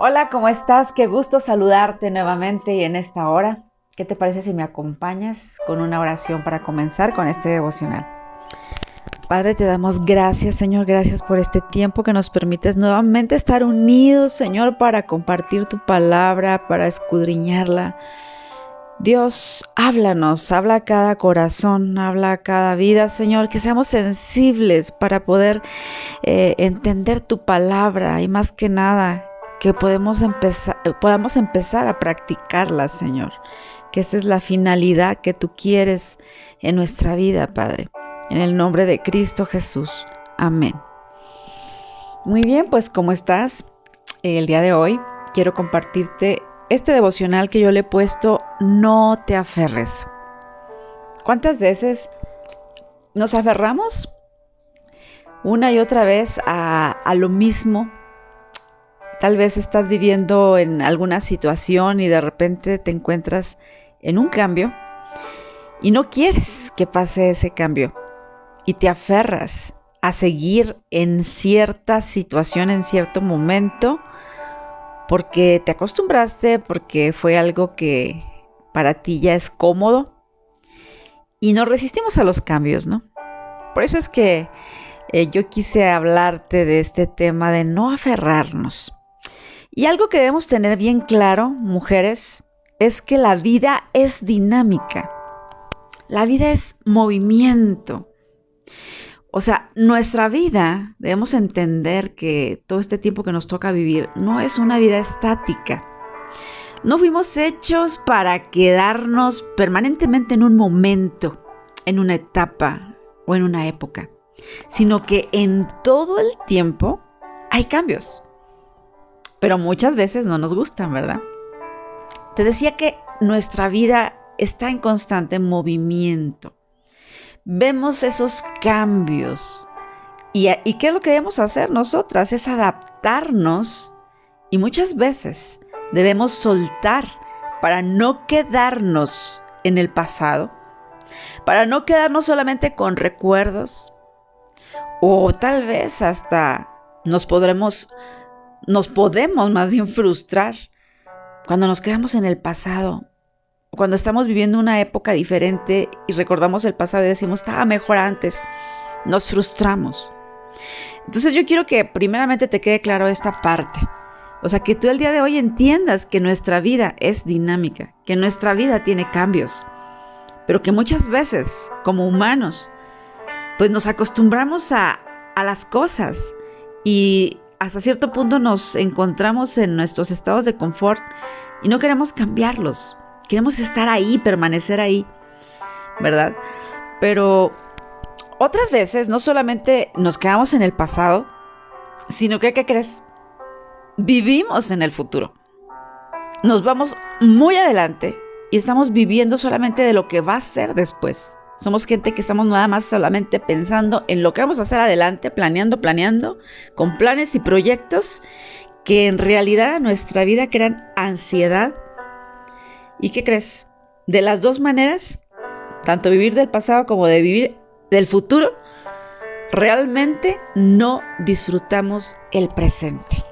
Hola, ¿cómo estás? Qué gusto saludarte nuevamente y en esta hora. ¿Qué te parece si me acompañas con una oración para comenzar con este devocional? Padre, te damos gracias, Señor, gracias por este tiempo que nos permites nuevamente estar unidos, Señor, para compartir tu palabra, para escudriñarla. Dios, háblanos, habla a cada corazón, habla a cada vida, Señor, que seamos sensibles para poder eh, entender tu palabra y más que nada que podemos empezar, podamos empezar a practicarla, Señor. Que esa es la finalidad que tú quieres en nuestra vida, Padre. En el nombre de Cristo Jesús. Amén. Muy bien, pues ¿cómo estás? El día de hoy quiero compartirte este devocional que yo le he puesto, no te aferres. ¿Cuántas veces nos aferramos una y otra vez a, a lo mismo Tal vez estás viviendo en alguna situación y de repente te encuentras en un cambio y no quieres que pase ese cambio y te aferras a seguir en cierta situación, en cierto momento, porque te acostumbraste, porque fue algo que para ti ya es cómodo y no resistimos a los cambios, ¿no? Por eso es que eh, yo quise hablarte de este tema de no aferrarnos. Y algo que debemos tener bien claro, mujeres, es que la vida es dinámica. La vida es movimiento. O sea, nuestra vida, debemos entender que todo este tiempo que nos toca vivir no es una vida estática. No fuimos hechos para quedarnos permanentemente en un momento, en una etapa o en una época, sino que en todo el tiempo hay cambios pero muchas veces no nos gustan, ¿verdad? Te decía que nuestra vida está en constante movimiento. Vemos esos cambios. ¿Y, ¿Y, qué es lo que debemos hacer nosotras? Es adaptarnos y muchas veces debemos soltar para no quedarnos en el pasado, para no quedarnos solamente con recuerdos o tal vez hasta nos podremos nos podemos más bien frustrar cuando nos quedamos en el pasado, cuando estamos viviendo una época diferente y recordamos el pasado y decimos, estaba mejor antes, nos frustramos. Entonces yo quiero que primeramente te quede claro esta parte. O sea, que tú el día de hoy entiendas que nuestra vida es dinámica, que nuestra vida tiene cambios, pero que muchas veces, como humanos, pues nos acostumbramos a, a las cosas y hasta cierto punto nos encontramos en nuestros estados de confort y no queremos cambiarlos. Queremos estar ahí, permanecer ahí, ¿verdad? Pero otras veces no solamente nos quedamos en el pasado, sino que, ¿qué crees? Vivimos en el futuro. Nos vamos muy adelante y estamos viviendo solamente de lo que va a ser después. Somos gente que estamos nada más solamente pensando en lo que vamos a hacer adelante, planeando, planeando, con planes y proyectos que en realidad nuestra vida crean ansiedad. ¿Y qué crees? De las dos maneras, tanto vivir del pasado como de vivir del futuro, realmente no disfrutamos el presente.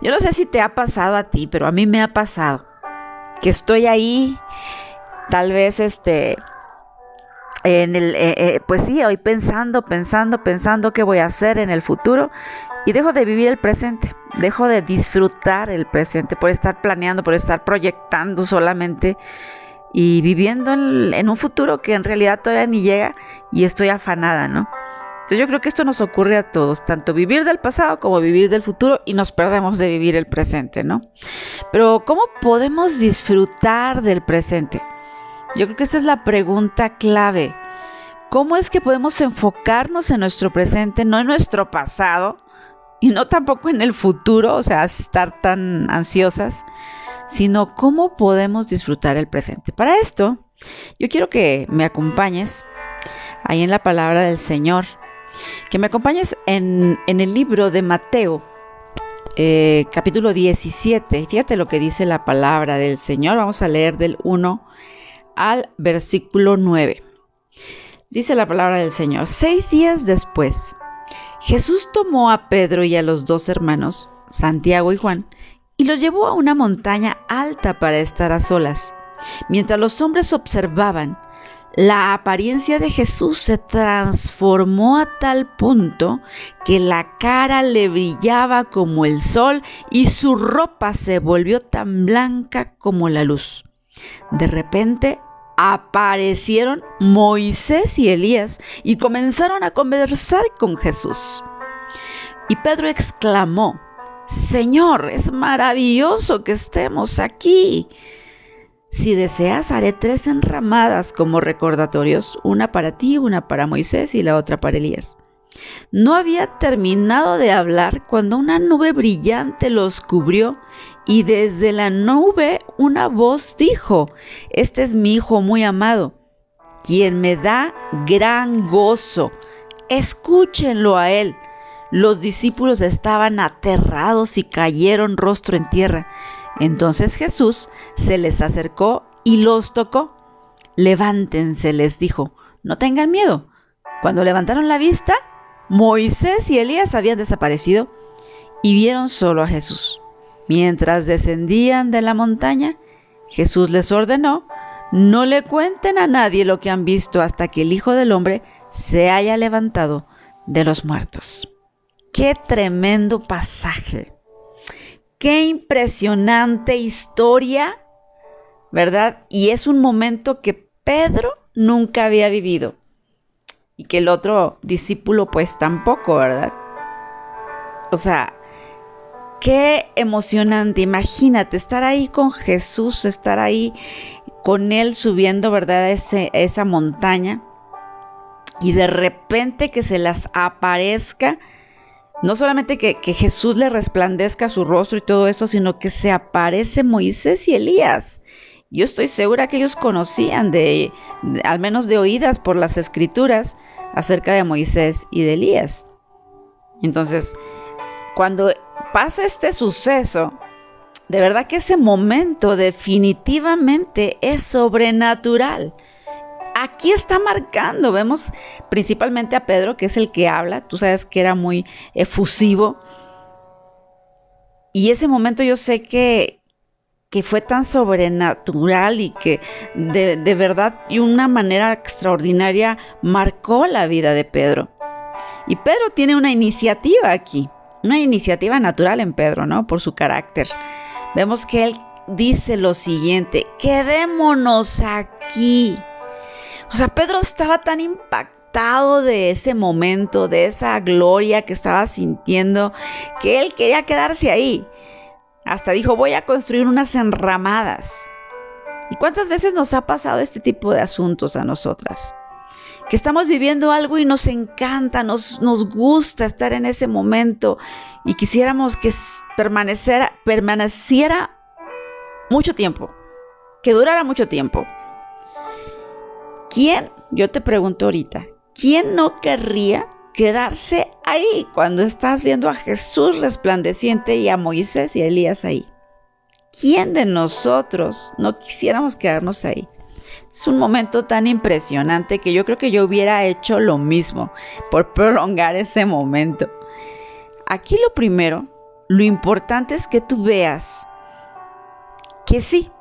Yo no sé si te ha pasado a ti, pero a mí me ha pasado que estoy ahí, tal vez este, en el, eh, eh, pues sí, hoy pensando, pensando, pensando qué voy a hacer en el futuro y dejo de vivir el presente, dejo de disfrutar el presente por estar planeando, por estar proyectando solamente y viviendo en, un futuro que en realidad todavía ni llega y estoy afanada, ¿no? Entonces yo creo que esto nos ocurre a todos, tanto vivir del pasado como vivir del futuro y nos perdemos de vivir el presente, ¿no? Pero ¿cómo podemos disfrutar del presente? Yo creo que esta es la pregunta clave. ¿Cómo es que podemos enfocarnos en nuestro presente, no en nuestro pasado y no tampoco en el futuro, o sea, estar tan ansiosas, sino cómo podemos disfrutar el presente? Para esto, yo quiero que me acompañes ahí en la palabra del Señor, que me acompañes en, el libro de Mateo, eh, capítulo 17. Fíjate lo que dice la palabra del Señor. Vamos a leer del 1 al versículo 9. Dice la palabra del Señor, seis días después, Jesús tomó a Pedro y a los dos hermanos, Santiago y Juan, y los llevó a una montaña alta para estar a solas. Mientras los hombres observaban, la apariencia de Jesús se transformó a tal punto que la cara le brillaba como el sol y su ropa se volvió tan blanca como la luz. De repente aparecieron Moisés y Elías y comenzaron a conversar con Jesús. Y Pedro exclamó, Señor, es maravilloso que estemos aquí. Si deseas, haré tres enramadas como recordatorios, una para ti, una para Moisés y la otra para Elías. No había terminado de hablar cuando una nube brillante los cubrió y desde la nube una voz dijo, Este es mi Hijo muy amado, quien me da gran gozo. Escúchenlo a él. Los discípulos estaban aterrados y cayeron rostro en tierra. Entonces Jesús se les acercó y los tocó. Levántense, les dijo, no tengan miedo. Cuando levantaron la vista, Moisés y Elías habían desaparecido y vieron solo a Jesús. Mientras descendían de la montaña, Jesús les ordenó, no le cuenten a nadie lo que han visto hasta que el Hijo del Hombre se haya levantado de los muertos. Qué tremendo pasaje. Qué impresionante historia, ¿verdad? Y es un momento que Pedro nunca había vivido y que el otro discípulo pues tampoco, ¿verdad? O sea, qué emocionante, imagínate estar ahí con Jesús, estar ahí con Él subiendo, ¿verdad? Esa montaña y de repente que se las aparezca no solamente que, Jesús le resplandezca su rostro y todo esto, sino que se aparece Moisés y Elías. Yo estoy segura que ellos conocían de, al menos de oídas por las escrituras, acerca de Moisés y de Elías. Entonces, cuando pasa este suceso, de verdad que ese momento definitivamente es sobrenatural aquí está marcando, vemos principalmente a Pedro, que es el que habla, tú sabes que era muy efusivo. Y ese momento yo sé que, que fue tan sobrenatural y que de, de verdad y una manera extraordinaria marcó la vida de Pedro. Y Pedro tiene una iniciativa aquí, una iniciativa natural en Pedro, ¿no? Por su carácter. Vemos que él dice lo siguiente, quedémonos aquí o sea, Pedro estaba tan impactado de ese momento, de esa gloria que estaba sintiendo, que él quería quedarse ahí. Hasta dijo, voy a construir unas enramadas. ¿Y cuántas veces nos ha pasado este tipo de asuntos a nosotras? Que estamos viviendo algo y nos encanta, nos, nos gusta estar en ese momento y quisiéramos que permaneciera, permaneciera mucho tiempo, que durara mucho tiempo. ¿Quién, yo te pregunto ahorita, quién no querría quedarse ahí cuando estás viendo a Jesús resplandeciente y a Moisés y a Elías ahí? ¿Quién de nosotros no quisiéramos quedarnos ahí? Es un momento tan impresionante que yo creo que yo hubiera hecho lo mismo por prolongar ese momento. Aquí lo primero, lo importante es que tú veas que sí,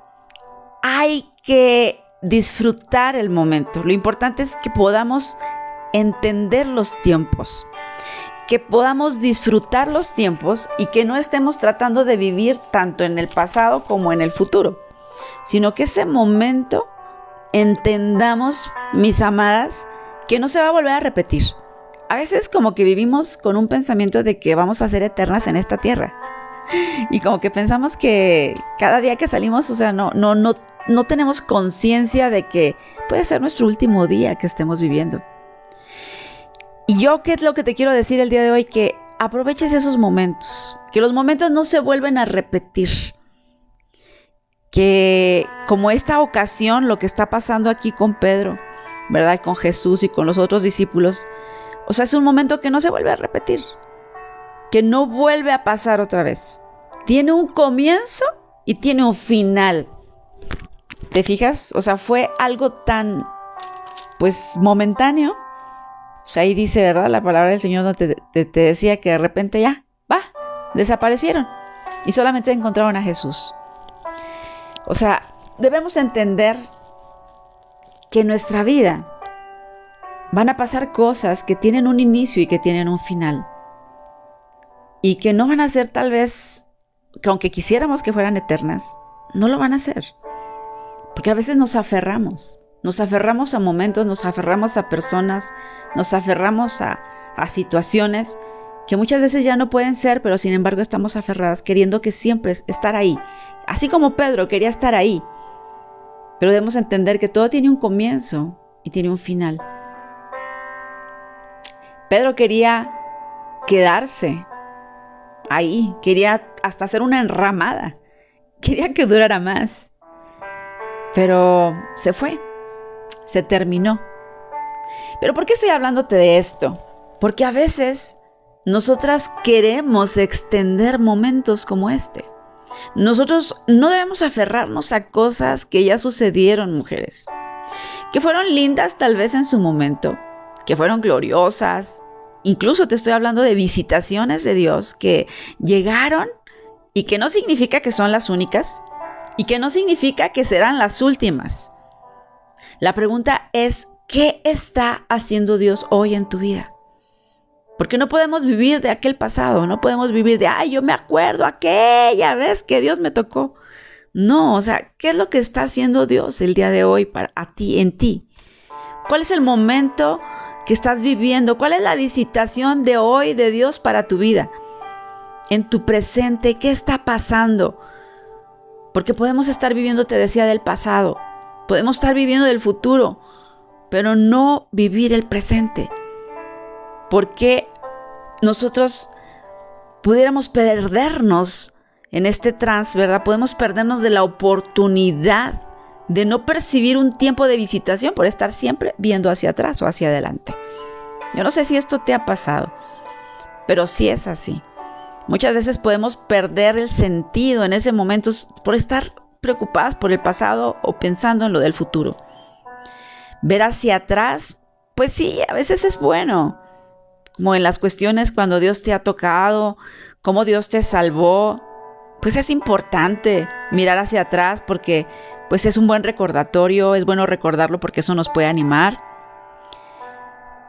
hay que disfrutar el momento. Lo importante es que podamos entender los tiempos, que podamos disfrutar los tiempos y que no estemos tratando de vivir tanto en el pasado como en el futuro, sino que ese momento entendamos, mis amadas, que no se va a volver a repetir. A veces como que vivimos con un pensamiento de que vamos a ser eternas en esta tierra. Y como que pensamos que cada día que salimos, o sea, no, no, no no tenemos conciencia de que puede ser nuestro último día que estemos viviendo. Y yo, ¿qué es lo que te quiero decir el día de hoy? Que aproveches esos momentos, que los momentos no se vuelven a repetir. Que como esta ocasión, lo que está pasando aquí con Pedro, ¿verdad? Con Jesús y con los otros discípulos, o sea, es un momento que no se vuelve a repetir, que no vuelve a pasar otra vez. Tiene un comienzo y tiene un final. ¿Te fijas? O sea, fue algo tan, pues, momentáneo. O sea, ahí dice, ¿verdad? La palabra del Señor te, te, decía que de repente ya, va, desaparecieron. y solamente encontraron a Jesús. O sea, debemos entender que en nuestra vida van a pasar cosas que tienen un inicio y que tienen un final. Y que no van a ser tal vez, que aunque quisiéramos que fueran eternas, no lo van a ser. Porque a veces nos aferramos, nos aferramos a momentos, nos aferramos a personas, nos aferramos a, situaciones que muchas veces ya no pueden ser, pero sin embargo estamos aferradas, queriendo que siempre estar ahí. Así como Pedro quería estar ahí. Pero debemos entender que todo tiene un comienzo y tiene un final. Pedro quería quedarse ahí, quería hasta hacer una enramada, quería que durara más. Pero se fue, se terminó. Pero ¿por qué estoy hablándote de esto? Porque a veces nosotras queremos extender momentos como este. Nosotros no debemos aferrarnos a cosas que ya sucedieron, mujeres, que fueron lindas tal vez en su momento, que fueron gloriosas. Incluso te estoy hablando de visitaciones de Dios que llegaron y que no significa que son las únicas y que no significa que serán las últimas. La pregunta es, ¿qué está haciendo Dios hoy en tu vida? Porque no podemos vivir de aquel pasado, no podemos vivir de, ay, yo me acuerdo aquella vez que Dios me tocó. No, o sea, ¿qué es lo que está haciendo Dios el día de hoy para a ti, en ti? ¿Cuál es el momento que estás viviendo? ¿Cuál es la visitación de hoy de Dios para tu vida? En tu presente, ¿qué está pasando? Porque podemos estar viviendo, te decía, del pasado, podemos estar viviendo del futuro, pero no vivir el presente porque nosotros pudiéramos perdernos en este trance, ¿verdad? Podemos perdernos de la oportunidad de no percibir un tiempo de visitación por estar siempre viendo hacia atrás o hacia adelante. Yo no sé si esto te ha pasado, pero sí es así. Muchas veces podemos perder el sentido en ese momento por estar preocupadas por el pasado o pensando en lo del futuro. Ver hacia atrás, pues sí, a veces es bueno, como en las cuestiones cuando Dios te ha tocado, cómo Dios te salvó, pues es importante mirar hacia atrás porque pues es un buen recordatorio, es bueno recordarlo porque eso nos puede animar.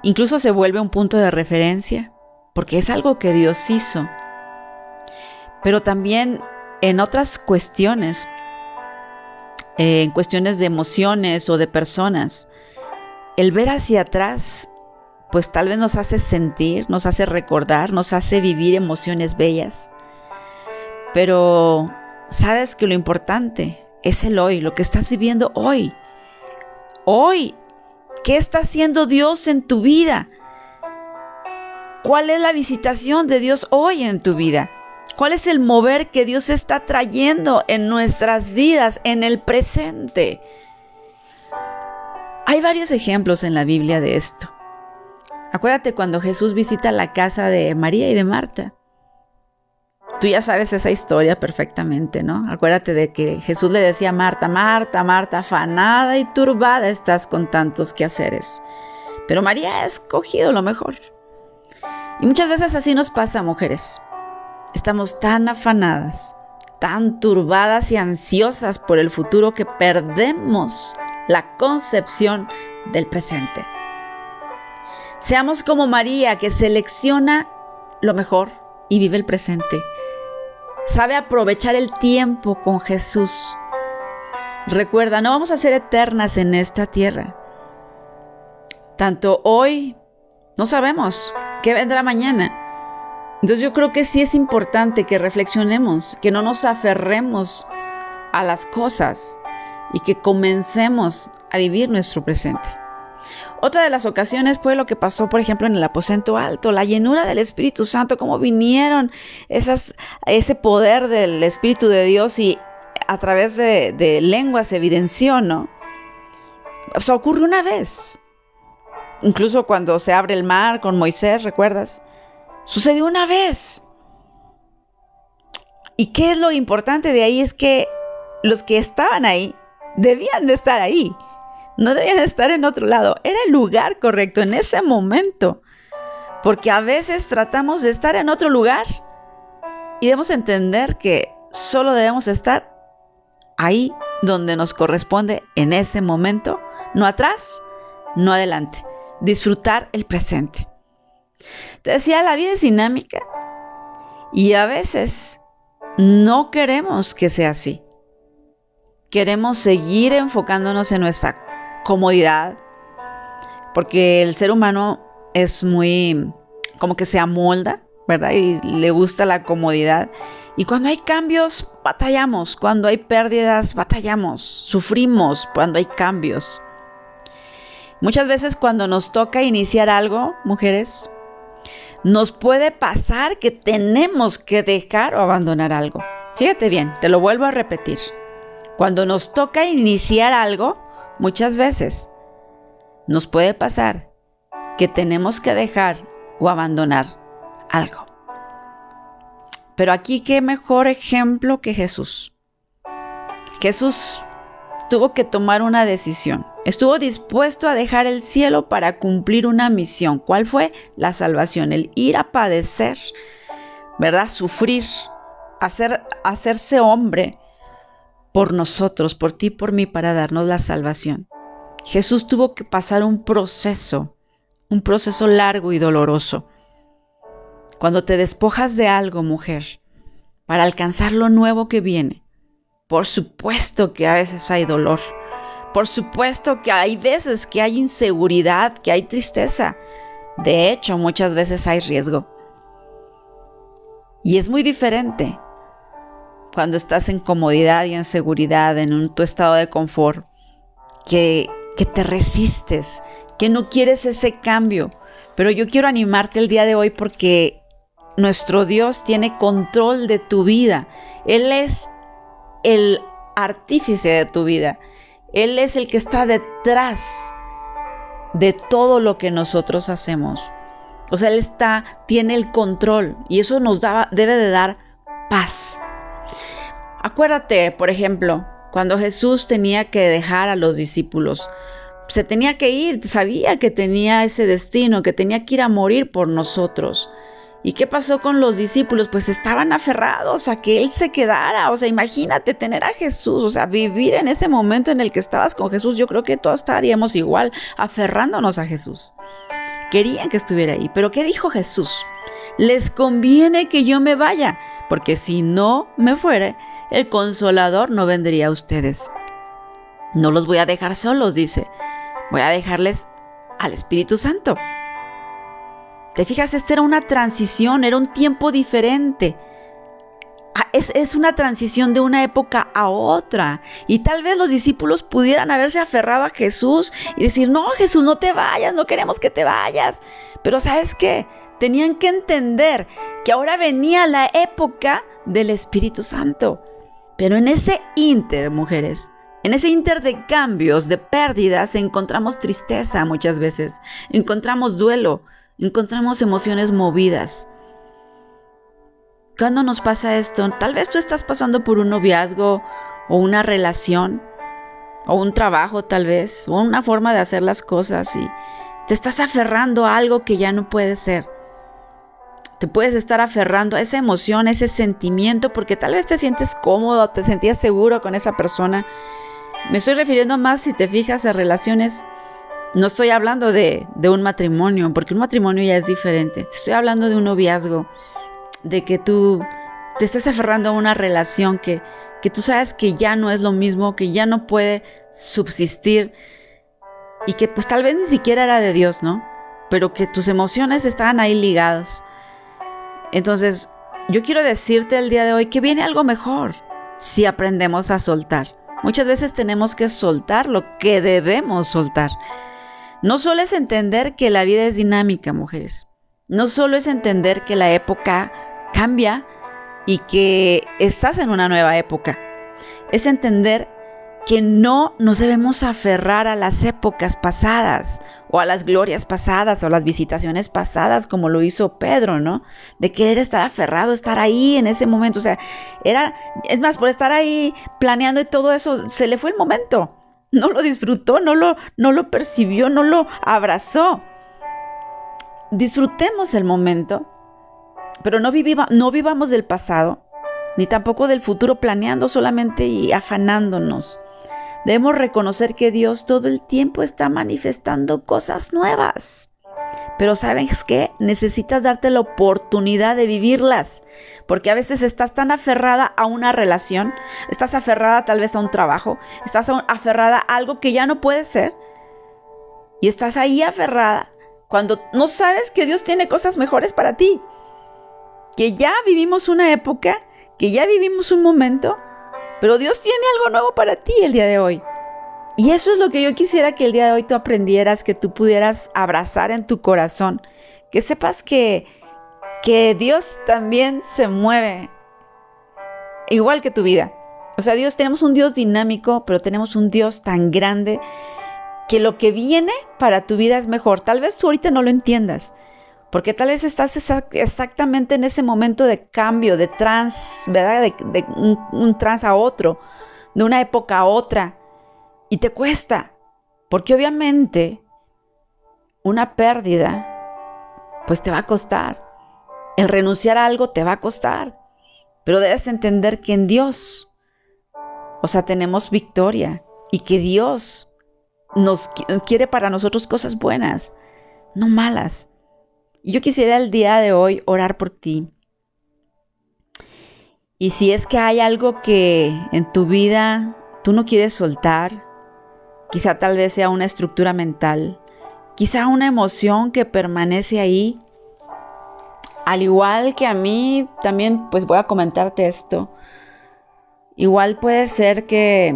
Incluso se vuelve un punto de referencia porque es algo que Dios hizo. Pero también en otras cuestiones, eh, en cuestiones de emociones o de personas, el ver hacia atrás pues tal vez nos hace sentir, nos hace recordar, nos hace vivir emociones bellas. Pero sabes que lo importante es el hoy, lo que estás viviendo hoy. Hoy, ¿qué está haciendo Dios en tu vida? ¿Cuál es la visitación de Dios hoy en tu vida? ¿Cuál es el mover que Dios está trayendo en nuestras vidas, en el presente? Hay varios ejemplos en la Biblia de esto. Acuérdate cuando Jesús visita la casa de María y de Marta. Tú ya sabes esa historia perfectamente, ¿no? Acuérdate de que Jesús le decía a Marta, Marta, Marta, afanada y turbada estás con tantos quehaceres. Pero María ha escogido lo mejor. Y muchas veces así nos pasa, mujeres. Estamos tan afanadas, tan turbadas y ansiosas por el futuro que perdemos la concepción del presente. Seamos como María, que selecciona lo mejor y vive el presente. Sabe aprovechar el tiempo con Jesús. Recuerda, no vamos a ser eternas en esta tierra. Tanto hoy, no sabemos qué vendrá mañana. Entonces yo creo que sí es importante que reflexionemos, que no nos aferremos a las cosas y que comencemos a vivir nuestro presente. Otra de las ocasiones fue lo que pasó, por ejemplo, en el aposento alto, la llenura del Espíritu Santo, cómo vinieron ese poder del Espíritu de Dios y a través de, de lenguas se evidenció, ¿no? O sea, ocurre una vez. Incluso cuando se abre el mar con Moisés, ¿recuerdas? Sucedió una vez. ¿Y qué es lo importante de ahí? Es que los que estaban ahí debían de estar ahí. No debían estar en otro lado. Era el lugar correcto en ese momento. Porque a veces tratamos de estar en otro lugar y debemos entender que solo debemos estar ahí donde nos corresponde en ese momento, no atrás, no adelante. Disfrutar el presente. Te decía, la vida es dinámica y a veces no queremos que sea así. Queremos seguir enfocándonos en nuestra comodidad, porque el ser humano es muy como que se amolda, ¿verdad? Y le gusta la comodidad. Y cuando hay cambios, batallamos. Cuando hay pérdidas, batallamos. Sufrimos cuando hay cambios. Muchas veces cuando nos toca iniciar algo, mujeres, nos puede pasar que tenemos que dejar o abandonar algo. Fíjate bien, te lo vuelvo a repetir. Cuando nos toca iniciar algo, muchas veces nos puede pasar que tenemos que dejar o abandonar algo. Pero aquí qué mejor ejemplo que Jesús. Jesús tuvo que tomar una decisión. Estuvo dispuesto a dejar el cielo para cumplir una misión. ¿Cuál fue? La salvación, el ir a padecer, ¿verdad? Sufrir, hacer, hacerse hombre por nosotros, por ti, por mí, para darnos la salvación. Jesús tuvo que pasar un proceso, un proceso largo y doloroso. Cuando te despojas de algo, mujer, para alcanzar lo nuevo que viene, por supuesto que a veces hay dolor. Por supuesto que hay veces que hay inseguridad, que hay tristeza. De hecho, muchas veces hay riesgo. Y es muy diferente cuando estás en comodidad y en seguridad, en un, tu estado de confort, que que te resistes, que no quieres ese cambio. Pero yo quiero animarte el día de hoy porque nuestro Dios tiene control de tu vida. Él es el artífice de tu vida. Él es el que está detrás de todo lo que nosotros hacemos. O sea, Él está, tiene el control y eso nos debe de dar paz. Acuérdate, por ejemplo, cuando Jesús tenía que dejar a los discípulos, se tenía que ir, sabía que tenía ese destino, que tenía que ir a morir por nosotros. ¿Y qué pasó con los discípulos? Pues estaban aferrados a que Él se quedara. O sea, imagínate tener a Jesús, o sea, vivir en ese momento en el que estabas con Jesús. Yo creo que todos estaríamos igual, aferrándonos a Jesús. Querían que estuviera ahí. Pero ¿qué dijo Jesús? Les conviene que yo me vaya, porque si no me fuere, el consolador no vendría a ustedes. No los voy a dejar solos, dice voy a dejarles al Espíritu Santo. Te fijas, esta era una transición, era un tiempo diferente. Ah, es, es, una transición de una época a otra. Y tal vez los discípulos pudieran haberse aferrado a Jesús y decir, no, Jesús, no te vayas, no queremos que te vayas. Pero sabes qué? Tenían que entender que ahora venía la época del Espíritu Santo. Pero en ese inter, mujeres, en ese inter de cambios, de pérdidas, encontramos tristeza muchas veces, encontramos duelo, encontramos emociones movidas. ¿Cuándo nos pasa esto? Tal vez tú estás pasando por un noviazgo o una relación o un trabajo tal vez, o una forma de hacer las cosas y te estás aferrando a algo que ya no puede ser. Te puedes estar aferrando a esa emoción, a ese sentimiento, porque tal vez te sientes cómodo, te sentías seguro con esa persona me estoy refiriendo más, si te fijas, a relaciones. No estoy hablando de, un matrimonio, porque un matrimonio ya es diferente. estoy hablando de un noviazgo, de que tú te estés aferrando a una relación que, que tú sabes que ya no es lo mismo, que ya no puede subsistir y que pues tal vez ni siquiera era de Dios, ¿no? Pero que tus emociones estaban ahí ligadas. Entonces, yo quiero decirte el día de hoy que viene algo mejor si aprendemos a soltar. Muchas veces tenemos que soltar lo que debemos soltar. No solo es entender que la vida es dinámica, mujeres. No solo es entender que la época cambia y que estás en una nueva época. Es entender que no nos debemos aferrar a las épocas pasadas o a las glorias pasadas o las visitaciones pasadas como lo hizo Pedro, ¿no? De querer estar aferrado, estar ahí en ese momento, o sea, era, es más, por estar ahí planeando y todo eso, se le fue el momento, no lo disfrutó, no lo, no lo percibió, no lo abrazó. Disfrutemos el momento pero no, no vivamos del pasado, ni tampoco del futuro planeando solamente y afanándonos. Debemos reconocer que Dios todo el tiempo está manifestando cosas nuevas. Pero ¿sabes qué? Necesitas darte la oportunidad de vivirlas. Porque a veces estás tan aferrada a una relación, estás aferrada tal vez a un trabajo, estás aferrada a algo que ya no puede ser. Y estás ahí aferrada cuando no sabes que Dios tiene cosas mejores para ti. Que ya vivimos una época, que ya vivimos un momento, pero Dios tiene algo nuevo para ti el día de hoy. Y eso es lo que yo quisiera que el día de hoy tú aprendieras, que tú pudieras abrazar en tu corazón, que sepas que, que Dios también se mueve igual que tu vida. O sea, Dios, tenemos un Dios dinámico, pero tenemos un Dios tan grande que lo que viene para tu vida es mejor. Tal vez tú ahorita no lo entiendas, porque tal vez estás exactamente en ese momento de cambio, de trans, ¿verdad? De, un, un trans a otro, de una época a otra. Y te cuesta, porque obviamente una pérdida, pues te va a costar. El renunciar a algo te va a costar. Pero debes entender que en Dios, o sea, tenemos victoria y que Dios nos quiere para nosotros cosas buenas, no malas. Yo quisiera el día de hoy orar por ti. Y si es que hay algo que en tu vida tú no quieres soltar, Quizá tal vez sea una estructura mental, quizá una emoción que permanece ahí. Al igual que a mí, también pues voy a comentarte esto. Igual puede ser que,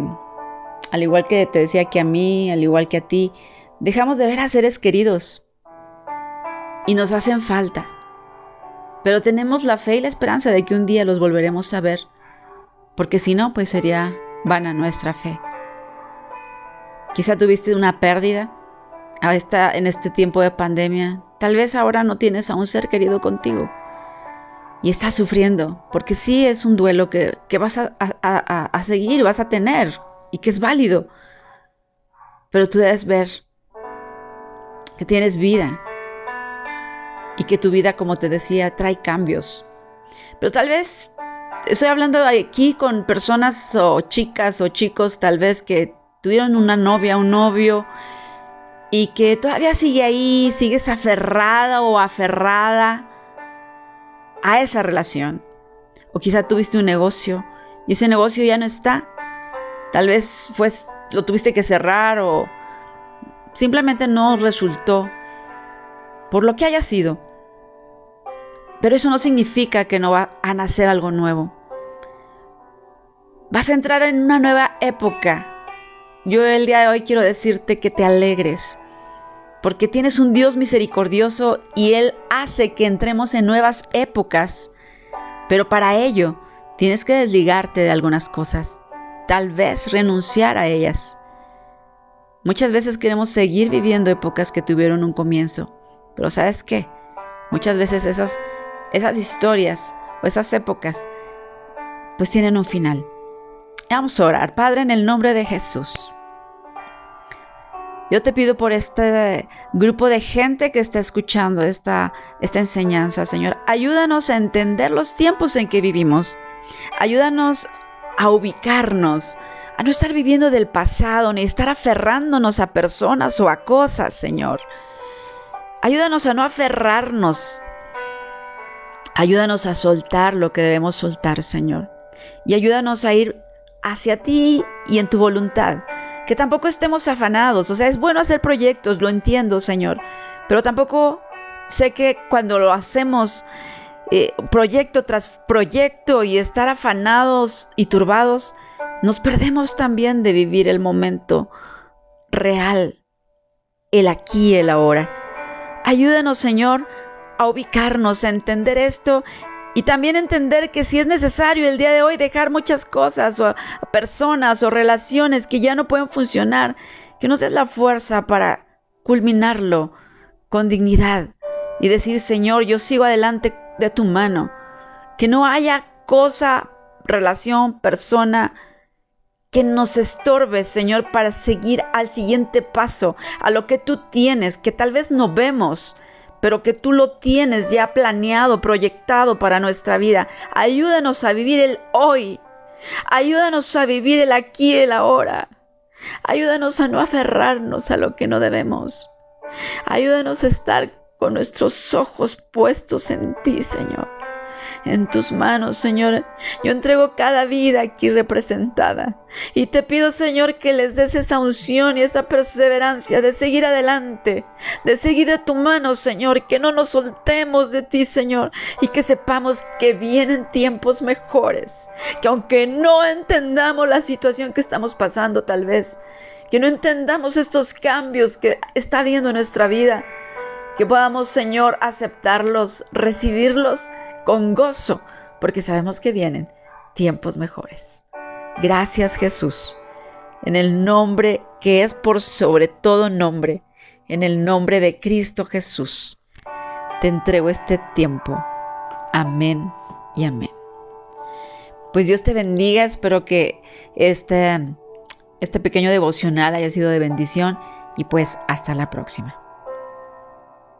al igual que te decía que a mí, al igual que a ti, dejamos de ver a seres queridos y nos hacen falta. Pero tenemos la fe y la esperanza de que un día los volveremos a ver, porque si no, pues sería vana nuestra fe. Quizá tuviste una pérdida en este tiempo de pandemia. Tal vez ahora no tienes a un ser querido contigo y estás sufriendo, porque sí es un duelo que, vas a, a seguir, vas a tener y que es válido. Pero tú debes ver que tienes vida y que tu vida, como te decía, trae cambios. Pero tal vez estoy hablando aquí con personas o chicas o chicos tal vez que tuvieron una novia, un novio, y que todavía sigue ahí, sigues aferrada o aferrada a esa relación. O quizá tuviste un negocio y ese negocio ya no está. Tal vez fue, lo tuviste que cerrar o simplemente no resultó por lo que haya sido. Pero eso no significa que no va a nacer algo nuevo. Vas a entrar en una nueva época yo el día de hoy quiero decirte que te alegres, porque tienes un Dios misericordioso y Él hace que entremos en nuevas épocas. Pero para ello tienes que desligarte de algunas cosas, tal vez renunciar a ellas. Muchas veces queremos seguir viviendo épocas que tuvieron un comienzo, pero ¿sabes qué? Muchas veces esas, esas historias o esas épocas pues tienen un final. Vamos a orar, Padre, en el nombre de Jesús. Yo te pido por este grupo de gente que está escuchando esta, esta enseñanza, Señor. Ayúdanos a entender los tiempos en que vivimos. Ayúdanos a ubicarnos, a no estar viviendo del pasado, ni estar aferrándonos a personas o a cosas, Señor. Ayúdanos a no aferrarnos. Ayúdanos a soltar lo que debemos soltar, Señor. Y ayúdanos a ir hacia ti y en tu voluntad que tampoco estemos afanados. O sea, es bueno hacer proyectos, lo entiendo, Señor. Pero tampoco sé que cuando lo hacemos eh, proyecto tras proyecto y estar afanados y turbados, nos perdemos también de vivir el momento real, el aquí el ahora. Ayúdanos, Señor, a ubicarnos, a entender esto y también entender que si es necesario el día de hoy dejar muchas cosas o personas o relaciones que ya no pueden funcionar, que nos des la fuerza para culminarlo con dignidad y decir, Señor, yo sigo adelante de tu mano. Que no haya cosa, relación, persona que nos estorbe, Señor, para seguir al siguiente paso, a lo que tú tienes, que tal vez no vemos, pero que tú lo tienes ya planeado, proyectado para nuestra vida. Ayúdanos a vivir el hoy. Ayúdanos a vivir el aquí el ahora. Ayúdanos a no aferrarnos a lo que no debemos. Ayúdanos a estar con nuestros ojos puestos en ti, Señor en tus manos, Señor. Yo entrego cada vida aquí representada. Y te pido, Señor, que les des esa unción y esa perseverancia de seguir adelante, de seguir de tu mano, Señor, que no nos soltemos de ti, Señor, y que sepamos que vienen tiempos mejores, que aunque no entendamos la situación que estamos pasando tal vez, que no entendamos estos cambios que está habiendo en nuestra vida, que podamos, Señor, aceptarlos, recibirlos con gozo, porque sabemos que vienen tiempos mejores. Gracias Jesús, en el nombre que es por sobre todo nombre, en el nombre de Cristo Jesús, te entrego este tiempo. Amén y amén. Pues Dios te bendiga, espero que este, este pequeño devocional haya sido de bendición y pues hasta la próxima.